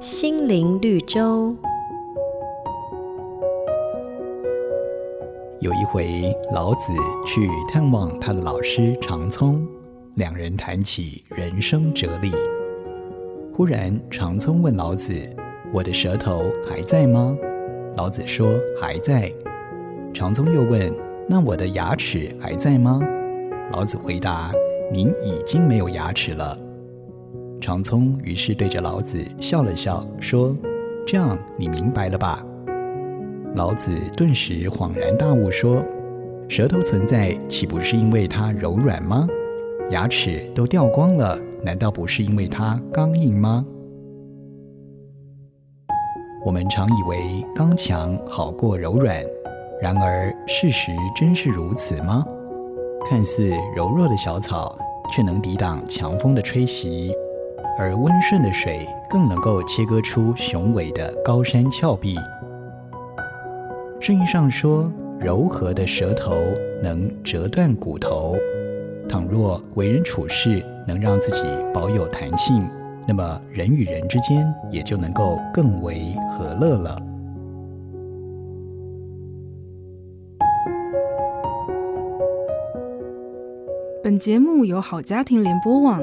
心灵绿洲。有一回，老子去探望他的老师长聪，两人谈起人生哲理。忽然，长聪问老子：“我的舌头还在吗？”老子说：“还在。”长聪又问：“那我的牙齿还在吗？”老子回答：“您已经没有牙齿了。”长聪于是对着老子笑了笑，说：“这样你明白了吧？”老子顿时恍然大悟，说：“舌头存在，岂不是因为它柔软吗？牙齿都掉光了，难道不是因为它刚硬吗？”我们常以为刚强好过柔软，然而事实真是如此吗？看似柔弱的小草，却能抵挡强风的吹袭。而温顺的水更能够切割出雄伟的高山峭壁。圣经上说，柔和的舌头能折断骨头。倘若为人处事能让自己保有弹性，那么人与人之间也就能够更为和乐了。本节目由好家庭联播网。